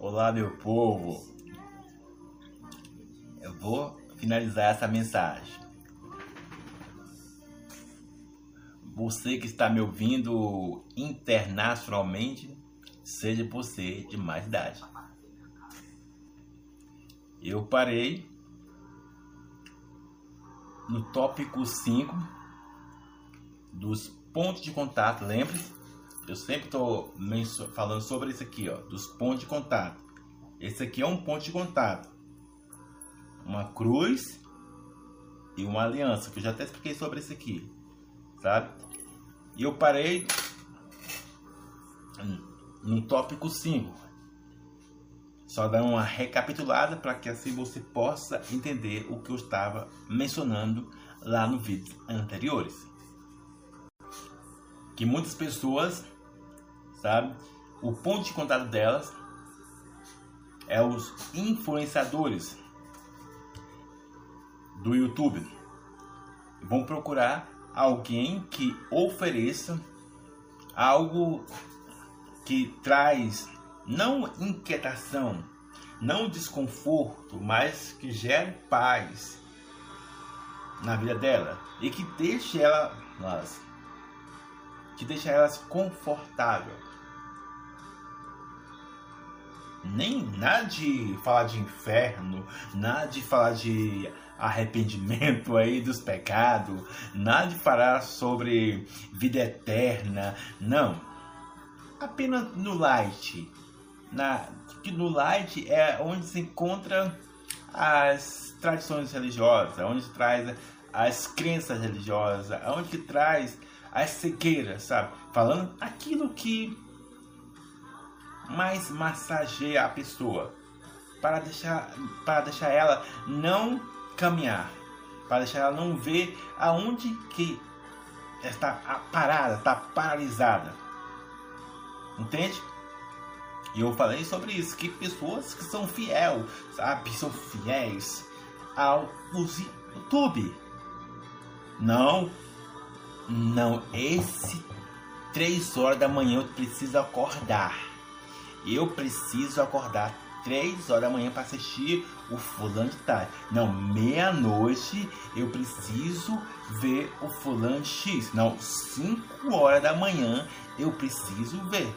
Olá, meu povo. Eu vou finalizar essa mensagem. Você que está me ouvindo internacionalmente, seja você de mais idade. Eu parei no tópico 5 dos pontos de contato, lembre-se eu sempre estou falando sobre isso aqui, ó, dos pontos de contato. Esse aqui é um ponto de contato. Uma cruz e uma aliança, que eu já até expliquei sobre isso aqui, sabe? E eu parei no tópico 5. Só dar uma recapitulada para que assim você possa entender o que eu estava mencionando lá no vídeo anteriores. Que muitas pessoas sabe? O ponto de contato delas é os influenciadores do YouTube. Vão procurar alguém que ofereça algo que traz não inquietação, não desconforto, mas que gere paz na vida dela e que deixe ela, que deixe elas confortável nem nada de falar de inferno, nada de falar de arrependimento aí dos pecados, nada de falar sobre vida eterna, não. Apenas no light. Na, que no light é onde se encontra as tradições religiosas, onde traz as crenças religiosas, onde traz as cegueiras, sabe? Falando aquilo que mais massageia a pessoa para deixar, para deixar ela não caminhar, para deixar ela não ver aonde que está parada, está paralisada. Entende? E eu falei sobre isso, que pessoas que são fiel, sabe, são fiéis ao YouTube. Não, não, esse três horas da manhã eu preciso acordar eu preciso acordar três horas da manhã para assistir o fulano de tal. Não, meia-noite eu preciso ver o fulano X. Não, 5 horas da manhã eu preciso ver.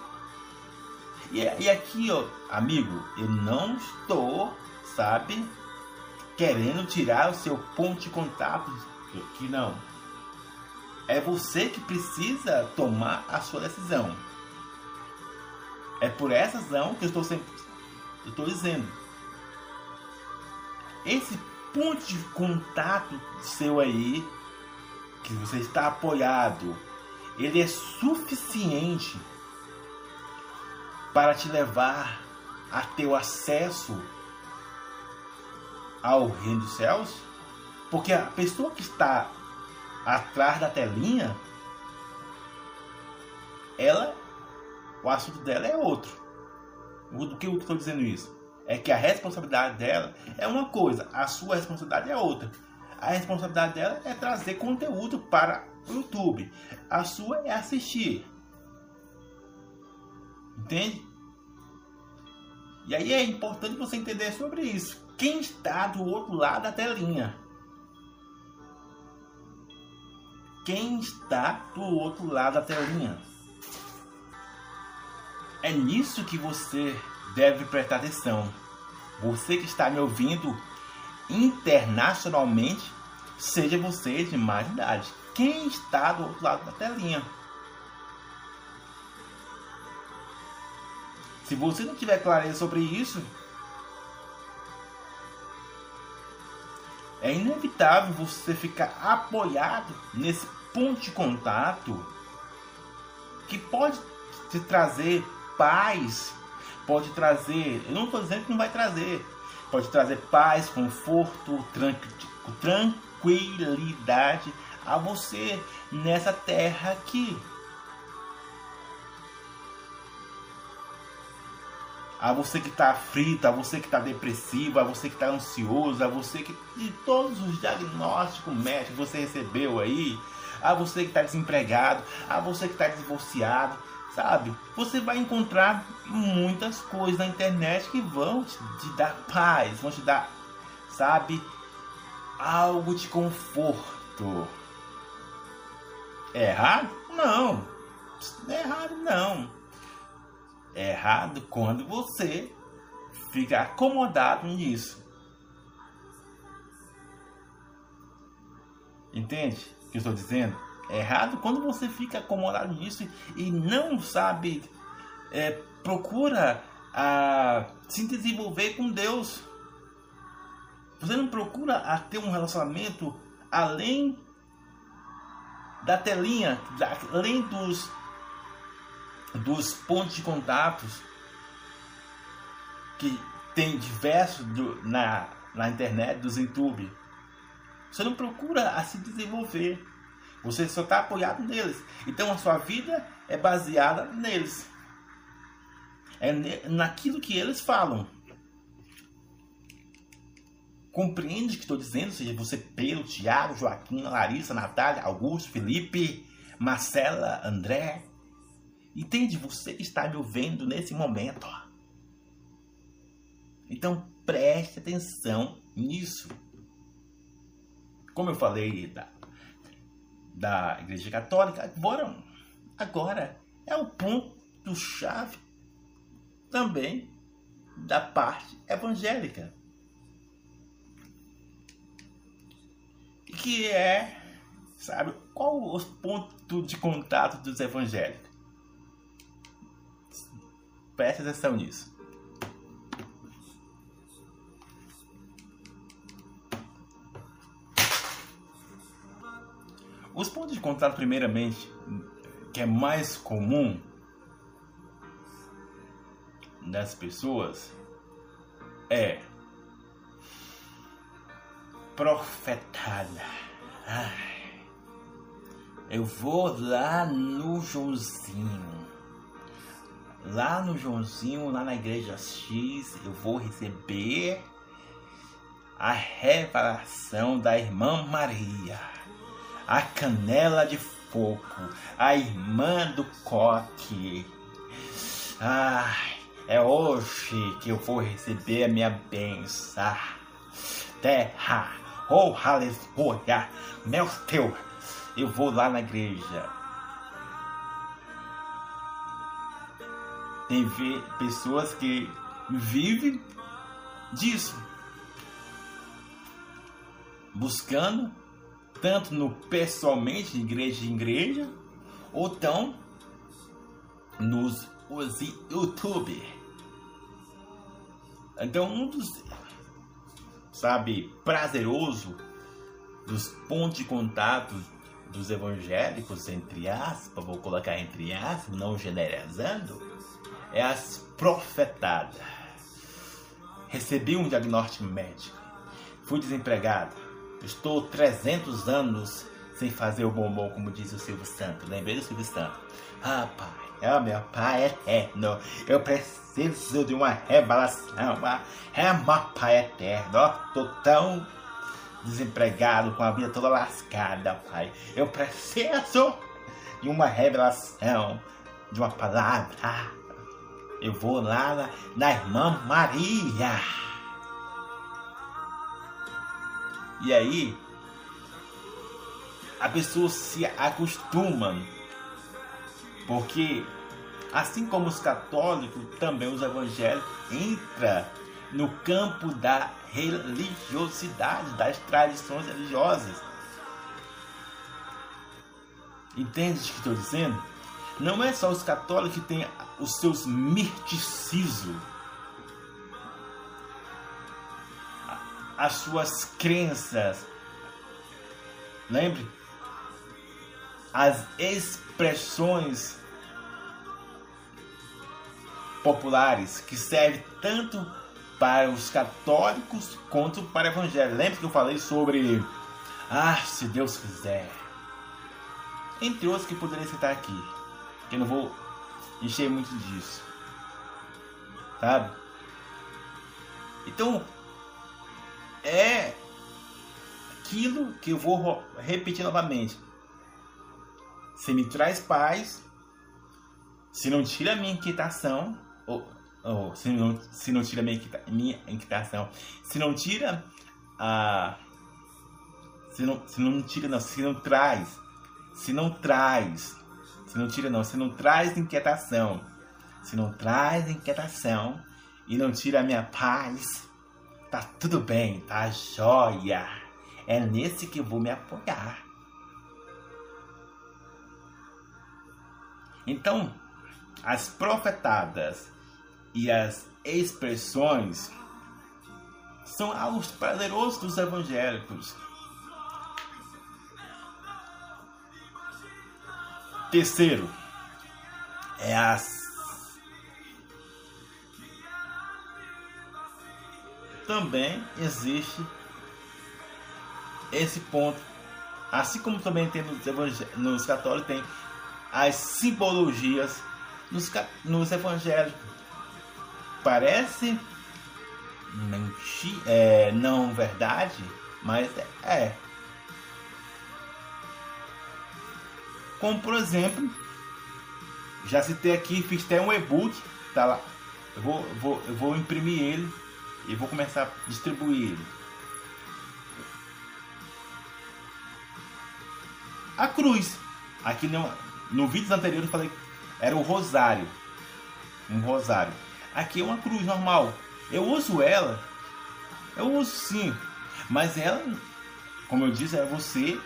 E, e aqui, ó, amigo, eu não estou, sabe, querendo tirar o seu ponto de contato. Que não. É você que precisa tomar a sua decisão. É por essa razão que eu estou sempre eu estou dizendo. Esse ponto de contato seu aí, que você está apoiado, ele é suficiente para te levar a ter o acesso ao reino dos céus? Porque a pessoa que está atrás da telinha, ela o assunto dela é outro. Do que eu estou dizendo isso? É que a responsabilidade dela é uma coisa, a sua responsabilidade é outra. A responsabilidade dela é trazer conteúdo para o YouTube. A sua é assistir. Entende? E aí é importante você entender sobre isso. Quem está do outro lado da telinha? Quem está do outro lado da telinha? É nisso que você deve prestar atenção. Você que está me ouvindo internacionalmente, seja você de mais idade. Quem está do outro lado da telinha? Se você não tiver clareza sobre isso, é inevitável você ficar apoiado nesse ponto de contato que pode te trazer paz, pode trazer, eu não estou dizendo que não vai trazer, pode trazer paz, conforto, tranquilidade a você nessa terra aqui. A você que está aflito, a você que está depressivo, a você que está ansioso, a você que. de todos os diagnósticos médicos que você recebeu aí, a você que está desempregado, a você que está divorciado, sabe? Você vai encontrar muitas coisas na internet que vão te, dar paz, vão te dar, sabe, algo de conforto. É errado? Não. É errado não. É errado quando você fica acomodado nisso. Entende o que eu estou dizendo? Errado quando você fica acomodado nisso e não sabe, é, procura a, se desenvolver com Deus. Você não procura a ter um relacionamento além da telinha, além dos, dos pontos de contatos que tem diversos do, na, na internet, dos YouTube. Você não procura a se desenvolver. Você só está apoiado neles. Então a sua vida é baseada neles. É naquilo que eles falam. Compreende o que estou dizendo? Seja você Pedro, Tiago, Joaquim, Larissa, Natália, Augusto, Felipe, Marcela, André. Entende? Você está me ouvindo nesse momento. Então preste atenção nisso. Como eu falei da, da Igreja Católica, agora, agora é o ponto chave também da parte evangélica. Que é, sabe, qual os pontos de contato dos evangélicos? Preste atenção nisso. Os pontos de contato, primeiramente, que é mais comum das pessoas é profetada. Eu vou lá no Joãozinho. Lá no Joãozinho, lá na igreja X, eu vou receber a revelação da irmã Maria a canela de fogo, a irmã do coque. Ai, é hoje que eu vou receber a minha bênção. Terra, oh aleluia, meu teu, eu vou lá na igreja. Tem pessoas que vivem disso, buscando tanto no pessoalmente, de igreja em igreja, ou tão nos os YouTube. Então, um dos, sabe, prazeroso dos pontos de contato dos evangélicos, entre aspas, vou colocar entre aspas, não generalizando, é as profetadas. Recebi um diagnóstico médico, fui desempregado, Estou 300 anos sem fazer o bombom, como diz o Silvio Santos. Lembrei do Silvio Santos. Ah, pai, é o meu pai eterno. Eu preciso de uma revelação. É meu pai eterno. Estou tão desempregado, com a vida toda lascada, pai. Eu preciso de uma revelação, de uma palavra. Eu vou lá na, na irmã Maria. E aí a pessoa se acostuma. Porque assim como os católicos, também os evangélicos entra no campo da religiosidade, das tradições religiosas. Entende o que estou dizendo? Não é só os católicos que têm os seus misticismos as suas crenças. Lembre, as expressões populares que servem tanto para os católicos quanto para o evangelho. Lembre que eu falei sobre ah, se Deus quiser. Entre outros que poderiam citar aqui. Que eu não vou encher muito disso. Sabe? Então, é aquilo que eu vou repetir novamente. Você me traz paz, se não tira minha inquietação, ou, ou se, não, se não tira minha, minha inquietação, se não tira a. Se não, se não tira, não, se não traz, se não traz, se não tira, não, se não traz inquietação, se não traz inquietação e não tira a minha paz, tá tudo bem, tá jóia. É nesse que eu vou me apoiar. Então, as profetadas e as expressões são algo prazerosos dos evangélicos. Terceiro, é as também existe esse ponto, assim como também tem nos, nos católicos tem as simbologias nos, nos evangélicos. Parece mentir, é, não verdade, mas é. Como por exemplo, já citei aqui, fiz até um e-book, tá lá. Eu vou, vou, eu vou imprimir ele e vou começar a distribuir. A cruz. Aqui no, no vídeo anterior eu falei era o rosário. Um rosário. Aqui é uma cruz normal. Eu uso ela. Eu uso sim. Mas ela, como eu disse, é você.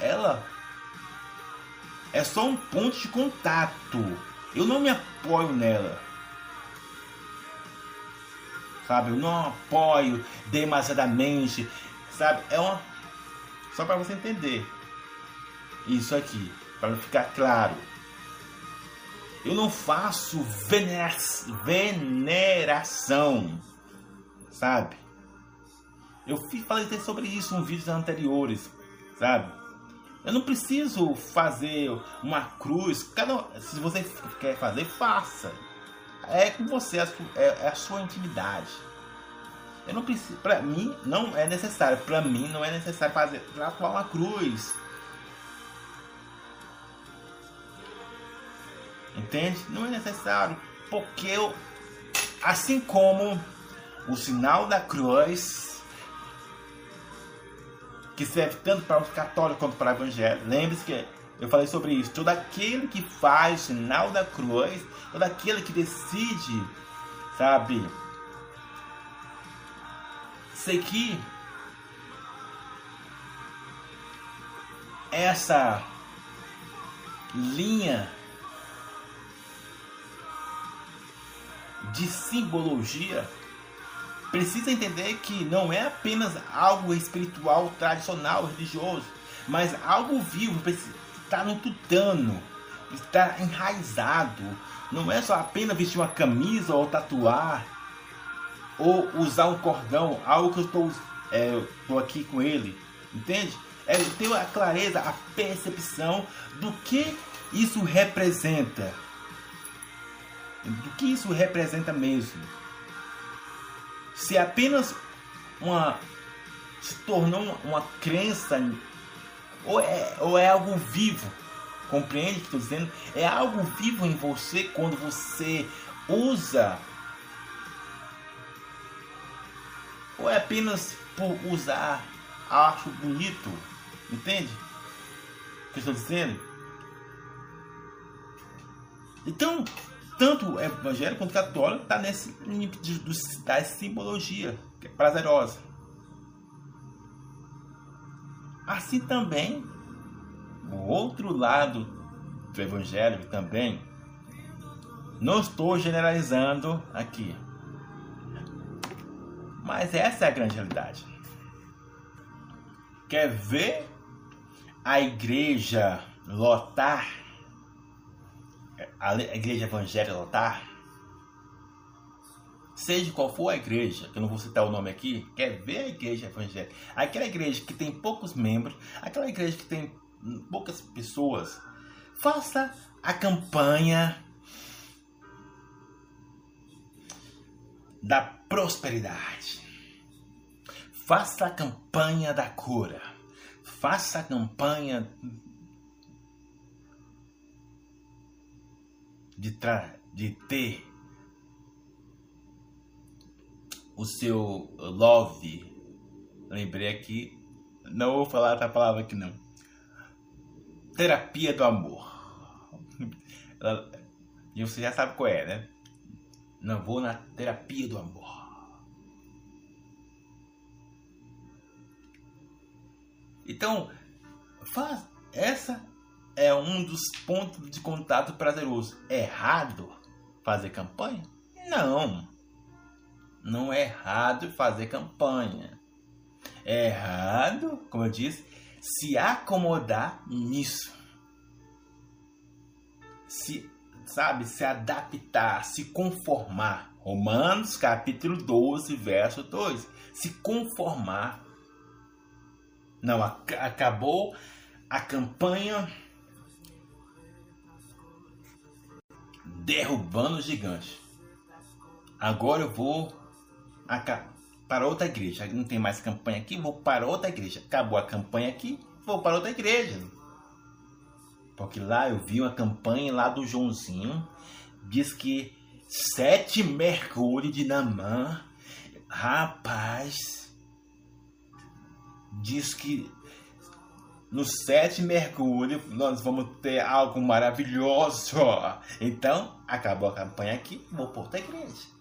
Ela é só um ponto de contato. Eu não me apoio nela. Sabe? Eu não apoio demasiadamente. Sabe? É uma. Só para você entender. Isso aqui para ficar claro. Eu não faço veneração, sabe? Eu falei sobre isso em vídeos anteriores, sabe? Eu não preciso fazer uma cruz. Cada, se você quer fazer, faça. É com você, é, é a sua intimidade. Eu não preciso, para mim não é necessário, para mim não é necessário fazer tatuar uma cruz Entende? Não é necessário. Porque eu, assim como o sinal da cruz, que serve tanto para os católicos quanto para o evangelho. Lembre-se que eu falei sobre isso. Todo aquele que faz sinal da cruz, todo aquele que decide, sabe, seguir essa linha de simbologia, precisa entender que não é apenas algo espiritual, tradicional, religioso, mas algo vivo, está no tutano, está enraizado. Não é só apenas vestir uma camisa ou tatuar ou usar um cordão, algo que eu estou é, tô aqui com ele, entende? É ter a clareza, a percepção do que isso representa do que isso representa mesmo. Se apenas uma se tornou uma, uma crença ou é, ou é algo vivo, compreende o que estou dizendo? É algo vivo em você quando você usa ou é apenas por usar acho bonito, entende? O que estou dizendo? Então, tanto o evangélico quanto o católico está nesse limite de, de, da simbologia, é prazerosa. Assim também, o outro lado do evangelho também, não estou generalizando aqui, mas essa é a grande realidade. Quer ver a igreja lotar a igreja evangélica lotar, seja qual for a igreja, que eu não vou citar o nome aqui, quer ver a igreja evangélica, aquela igreja que tem poucos membros, aquela igreja que tem poucas pessoas, faça a campanha da prosperidade. Faça a campanha da cura. Faça a campanha de, de ter o seu love. Lembrei aqui, não vou falar essa palavra aqui não. Terapia do amor. E você já sabe qual é, né? Não vou na terapia do amor. Então, faz essa é um dos pontos de contato prazeroso. É errado fazer campanha? Não. Não é errado fazer campanha. É errado, como eu disse, se acomodar nisso. Se, sabe, se adaptar, se conformar. Romanos capítulo 12, verso 2. Se conformar. Não, acabou a campanha derrubando o gigante. Agora eu vou para outra igreja. Não tem mais campanha aqui, vou para outra igreja. Acabou a campanha aqui, vou para outra igreja. Porque lá eu vi uma campanha lá do Joãozinho. Diz que sete mergulhos de Namã. Rapaz. Diz que no sete mergulho nós vamos ter algo maravilhoso. Então, acabou a campanha aqui, vou por outra igreja.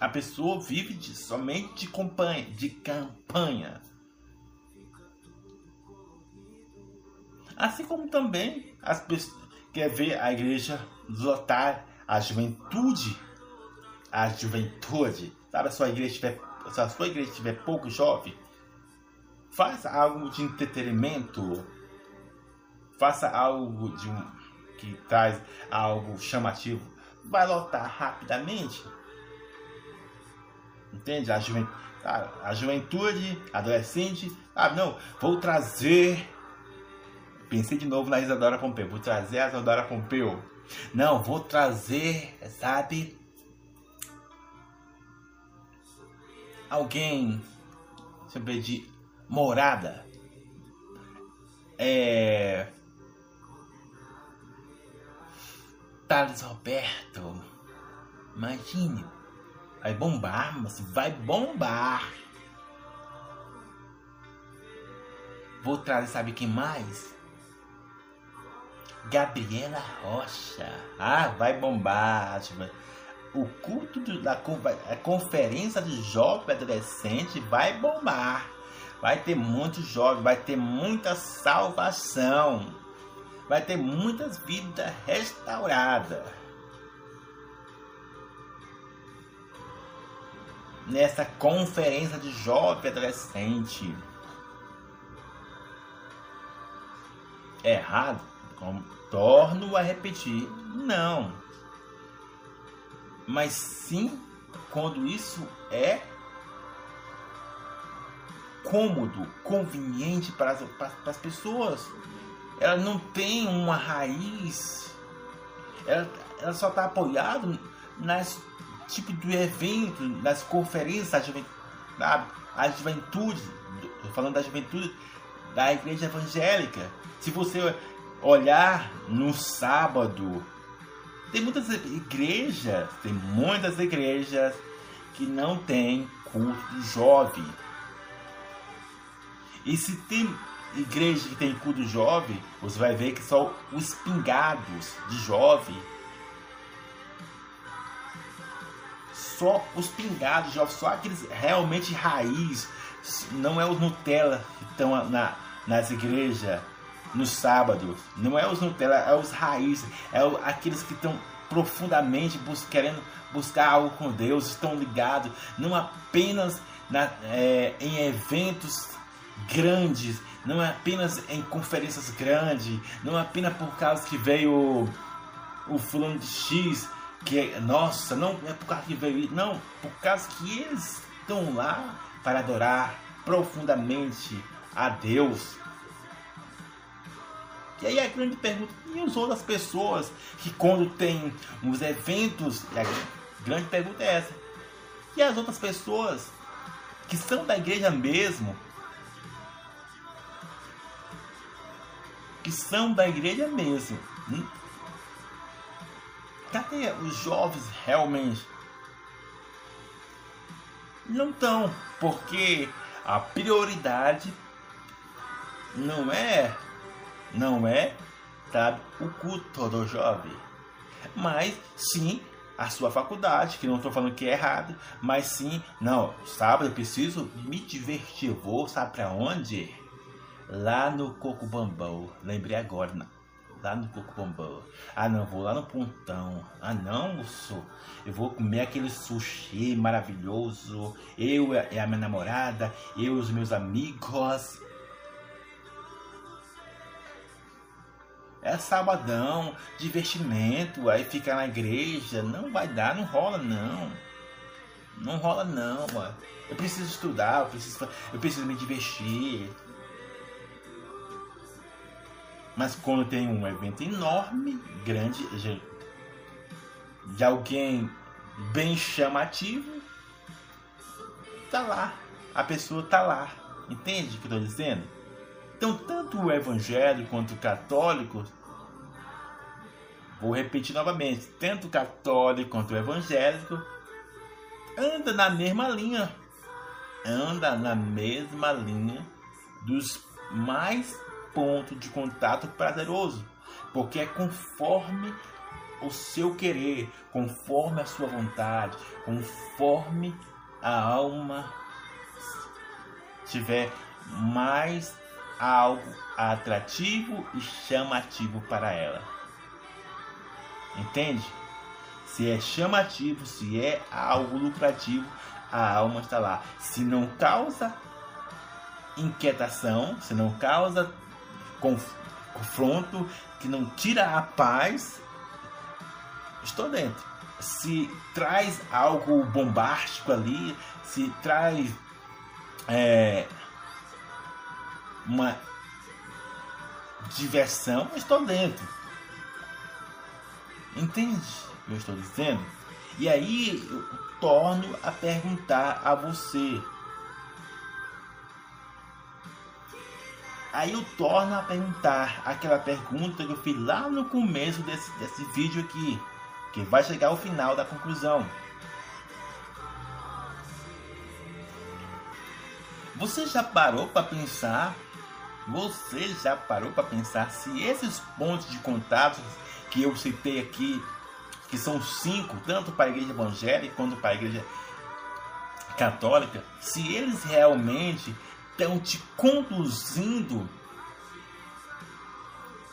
A pessoa vive de, somente de campanha, de campanha. Assim como também as pessoas quer ver a igreja lotar a juventude, a juventude. Sabe, a sua igreja tiver se a sua igreja tiver pouco jovem, faça algo de entretenimento, faça algo de que traz algo chamativo, vai lotar rapidamente. Entende? A, juventude, a juventude, adolescente, ah, não, vou trazer. Pensei de novo na Isadora Pompeu, vou trazer a Isadora Pompeu. Não, vou trazer, sabe, alguém, deixa eu ver, de morada, é. Thales Roberto, imagine, vai bombar, mas vai bombar. Vou trazer, sabe quem mais? Gabriela Rocha. Ah, vai bombar o culto da conferência de jovem adolescente vai bombar. Vai ter muitos jovens, vai ter muita salvação. Vai ter muitas vidas restauradas. Nessa conferência de jovem adolescente. Errado? Torno a repetir. Não mas sim quando isso é cômodo, conveniente para as, para as pessoas. Ela não tem uma raiz, ela, ela só está apoiada nas tipo de evento, nas conferências, a juventude, a juventude, falando da juventude da igreja evangélica. Se você olhar no sábado, tem muitas igrejas, tem muitas igrejas que não tem culto jovem. E se tem igreja que tem culto jovem, você vai ver que são os pingados de jovem. Só os pingados jovens, só aqueles realmente raiz. Não é os Nutella que estão na, nas igrejas no sábado. Não é os Nutella, é os raízes, é aqueles que estão profundamente bus querendo buscar algo com Deus, estão ligados não apenas na, é, em eventos grandes, não é apenas em conferências grandes, não é apenas por causa que veio o, o fulano de X, que nossa, não é por causa que veio, não, por causa que eles estão lá para adorar profundamente a Deus, e aí a grande pergunta, e as outras pessoas que quando tem os eventos, a grande pergunta é essa. E as outras pessoas que são da igreja mesmo, que são da igreja mesmo. Hum? Cadê os jovens realmente? Não estão, porque a prioridade não é, não é, sabe, o culto do jovem, mas sim a sua faculdade, que não estou falando que é errado, mas sim, não, sábado eu preciso me divertir, vou, sabe para onde? Lá no Coco Bambão, lembrei agora. Lá no Coco Bambão. Ah não, vou lá no Pontão. Ah não, moço, eu vou comer aquele sushi maravilhoso, eu e a minha namorada, eu e os meus amigos. É sabadão, divertimento, aí fica na igreja. Não vai dar, não rola não. Não rola não, mano. Eu preciso estudar, eu preciso, eu preciso me divertir. Mas quando tem um evento enorme, grande, de alguém bem chamativo, tá lá. A pessoa tá lá. Entende o que eu tô dizendo? Então, tanto o evangélico quanto o católico, vou repetir novamente, tanto o católico quanto o evangélico anda na mesma linha, anda na mesma linha dos mais pontos de contato prazeroso, porque é conforme o seu querer, conforme a sua vontade, conforme a alma tiver mais algo atrativo e chamativo para ela. Entende? Se é chamativo, se é algo lucrativo, a alma está lá. Se não causa inquietação, se não causa confronto, que não tira a paz, estou dentro. Se traz algo bombástico ali, se traz é, uma diversão, estou dentro. Entende o que eu estou dizendo? E aí eu torno a perguntar a você. Aí eu torno a perguntar aquela pergunta que eu fiz lá no começo desse, desse vídeo aqui, que vai chegar ao final da conclusão. Você já parou para pensar você já parou para pensar se esses pontos de contato que eu citei aqui, que são cinco, tanto para a igreja evangélica quanto para a igreja católica, se eles realmente estão te conduzindo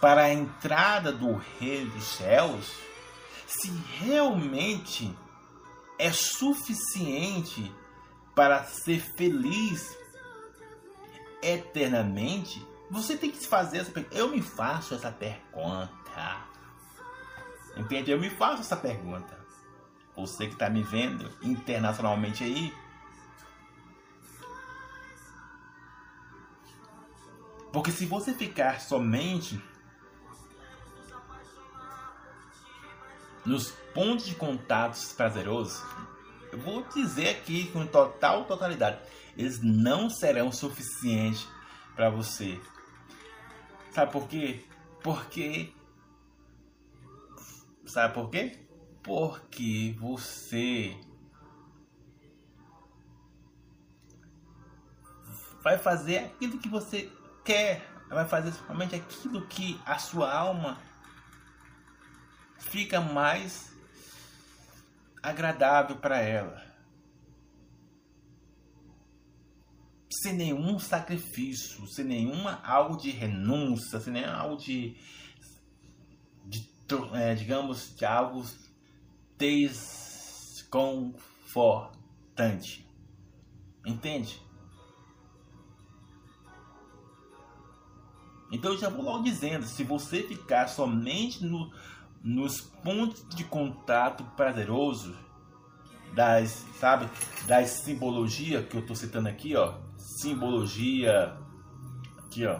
para a entrada do Reino dos Céus, se realmente é suficiente para ser feliz eternamente, você tem que se fazer essa pergunta. Eu me faço essa pergunta. Entende? Eu me faço essa pergunta. Você que está me vendo internacionalmente aí. Porque se você ficar somente nos pontos de contatos prazerosos, eu vou dizer aqui com total totalidade eles não serão suficientes para você. Sabe por quê? Porque. Sabe por quê? Porque você vai fazer aquilo que você quer, vai fazer somente aquilo que a sua alma fica mais agradável para ela. sem nenhum sacrifício, sem nenhuma algo de renúncia, sem nenhum algo de, de é, digamos, de algo desconfortante. Entende? Então eu já vou logo dizendo, se você ficar somente no, nos pontos de contato prazeroso das, sabe, das simbologia que eu estou citando aqui, ó, simbologia aqui, ó,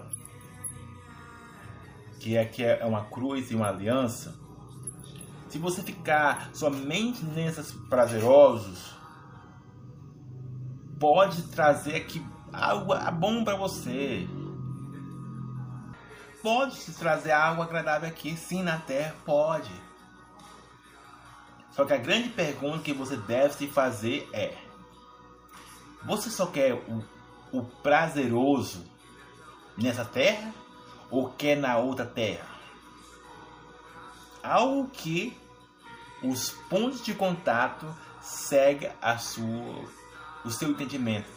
que é que é uma cruz e uma aliança. Se você ficar somente nesses prazerosos, pode trazer aqui algo bom para você. Pode se trazer algo agradável aqui, sim, na terra, pode. Só que a grande pergunta que você deve se fazer é: você só quer o, o prazeroso nessa terra ou quer na outra terra? Algo que os pontos de contato segue a sua, o seu entendimento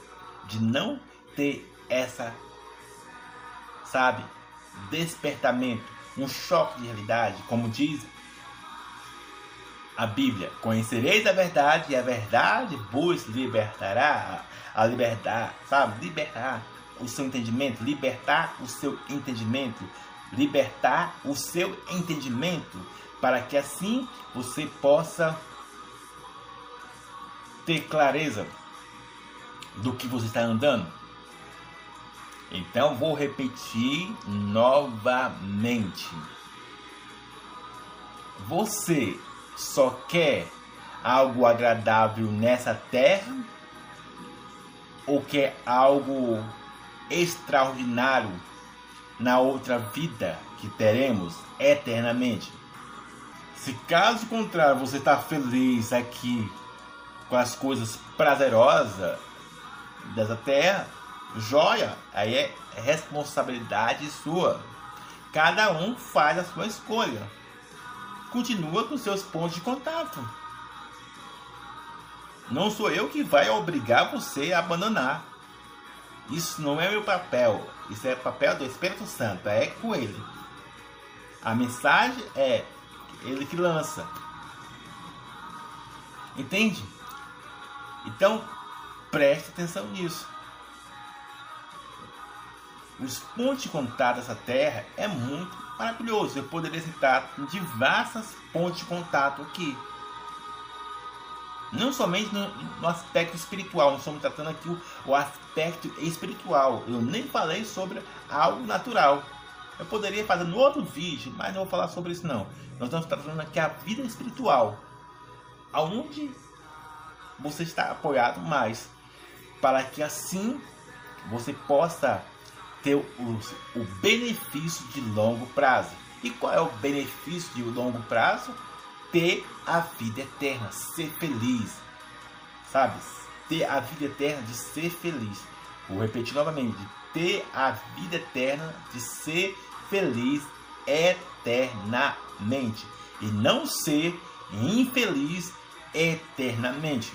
de não ter essa, sabe, despertamento, um choque de realidade, como diz a Bíblia: Conhecereis a verdade e a verdade vos libertará. A liberdade, sabe? Libertar o seu entendimento, libertar o seu entendimento, libertar o seu entendimento, para que assim você possa ter clareza do que você está andando. Então vou repetir novamente. Você só quer algo agradável nessa terra ou quer algo extraordinário na outra vida que teremos eternamente? Se caso contrário você está feliz aqui com as coisas prazerosas dessa terra, joia, aí é responsabilidade sua. Cada um faz a sua escolha continua com seus pontos de contato. Não sou eu que vai obrigar você a abandonar. Isso não é meu papel. Isso é papel do Espírito Santo. É com ele. A mensagem é ele que lança. Entende? Então, preste atenção nisso. Os pontos de contato dessa terra é muito maravilhoso. Eu poderia citar diversas pontes de contato aqui. Não somente no, no aspecto espiritual, nós estamos tratando aqui o, o aspecto espiritual. Eu nem falei sobre algo natural. Eu poderia fazer no outro vídeo, mas não vou falar sobre isso não. Nós estamos tratando aqui a vida espiritual. Aonde você está apoiado mais. Para que assim você possa ter o, o benefício de longo prazo. E qual é o benefício de longo prazo? Ter a vida eterna, ser feliz. Sabe? Ter a vida eterna de ser feliz. Vou repetir novamente: ter a vida eterna de ser feliz eternamente. E não ser infeliz eternamente.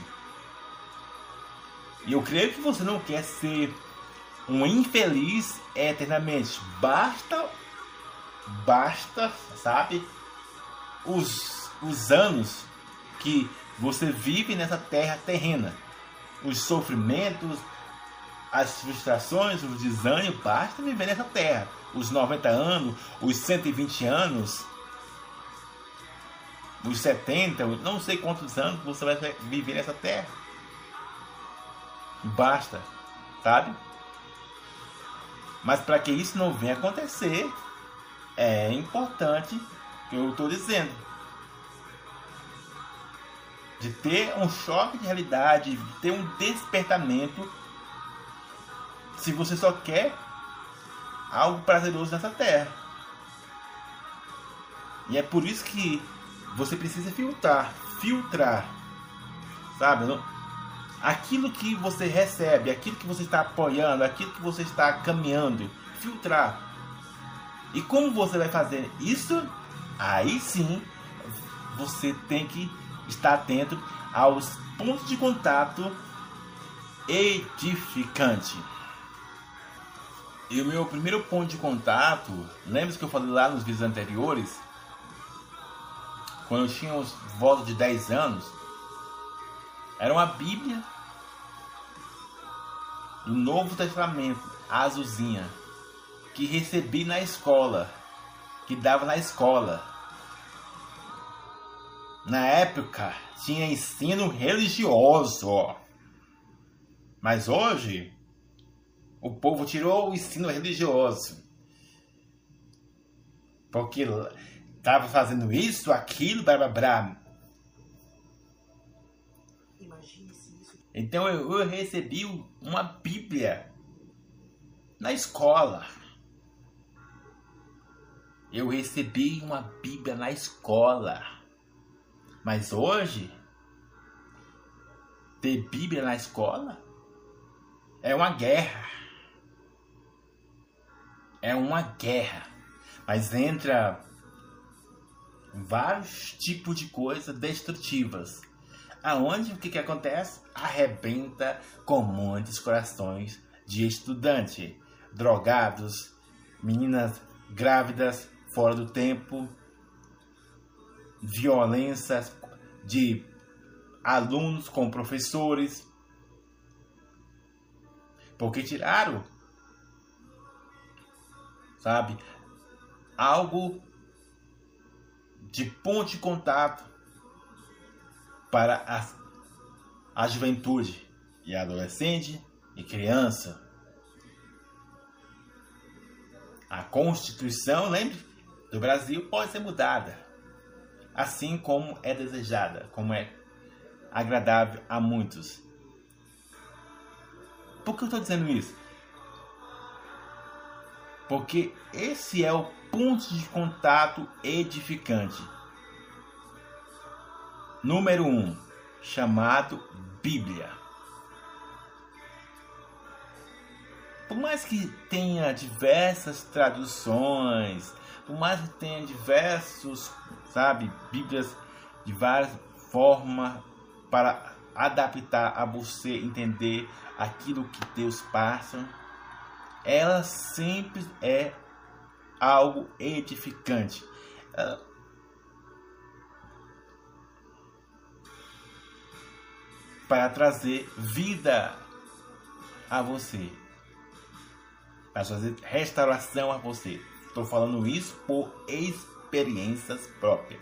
E eu creio que você não quer ser um infeliz eternamente. Basta, basta, sabe, os, os anos que você vive nessa terra terrena, os sofrimentos, as frustrações, os desânimos, basta viver nessa terra. Os 90 anos, os 120 anos, os 70, não sei quantos anos você vai viver nessa terra. Basta, sabe? Mas para que isso não venha acontecer, é importante que eu estou dizendo de ter um choque de realidade, de ter um despertamento. Se você só quer algo prazeroso nessa terra. E é por isso que você precisa filtrar, filtrar, sabe? Aquilo que você recebe, aquilo que você está apoiando, aquilo que você está caminhando, filtrar. E como você vai fazer isso? Aí sim você tem que estar atento aos pontos de contato edificante. E o meu primeiro ponto de contato, lembra que eu falei lá nos vídeos anteriores? Quando eu tinha uns volta de 10 anos, era uma Bíblia do Novo Testamento, azulzinha, que recebi na escola, que dava na escola. Na época tinha ensino religioso, mas hoje o povo tirou o ensino religioso. Porque estava fazendo isso, aquilo, blá blá blá. Então eu, eu recebi uma Bíblia na escola. Eu recebi uma Bíblia na escola. Mas hoje, ter Bíblia na escola é uma guerra. É uma guerra. Mas entra vários tipos de coisas destrutivas. Aonde? O que, que acontece? Arrebenta com muitos corações de estudante, drogados, meninas grávidas, fora do tempo, violências de alunos com professores, porque tiraram, sabe, algo de ponto de contato para a, a juventude e adolescente e criança. A Constituição, lembre do Brasil pode ser mudada, assim como é desejada, como é agradável a muitos. Por que eu estou dizendo isso? Porque esse é o ponto de contato edificante. Número 1, um, chamado Bíblia. Por mais que tenha diversas traduções, por mais que tenha diversos, sabe, Bíblias de várias formas para adaptar a você entender aquilo que Deus passa, ela sempre é algo edificante. Para trazer vida a você, para trazer restauração a você. Estou falando isso por experiências próprias.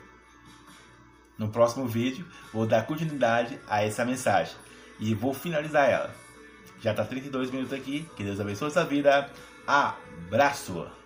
No próximo vídeo, vou dar continuidade a essa mensagem e vou finalizar ela. Já está 32 minutos aqui. Que Deus abençoe sua vida. Abraço!